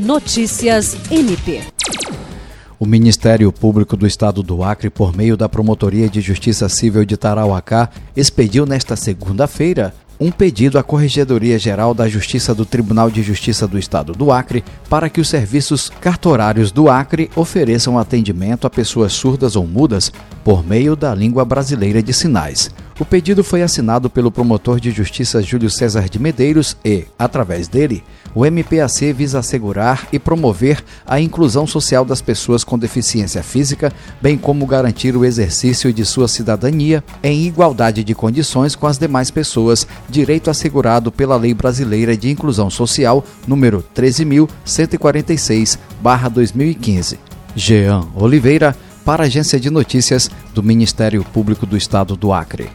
Notícias MP. O Ministério Público do Estado do Acre, por meio da Promotoria de Justiça Civil de Tarauacá, expediu nesta segunda-feira um pedido à Corregedoria Geral da Justiça do Tribunal de Justiça do Estado do Acre para que os serviços cartorários do Acre ofereçam atendimento a pessoas surdas ou mudas por meio da língua brasileira de sinais. O pedido foi assinado pelo promotor de justiça Júlio César de Medeiros e, através dele, o MPAC visa assegurar e promover a inclusão social das pessoas com deficiência física, bem como garantir o exercício de sua cidadania em igualdade de condições com as demais pessoas, direito assegurado pela Lei Brasileira de Inclusão Social número 13046/2015. Jean Oliveira, para a Agência de Notícias do Ministério Público do Estado do Acre.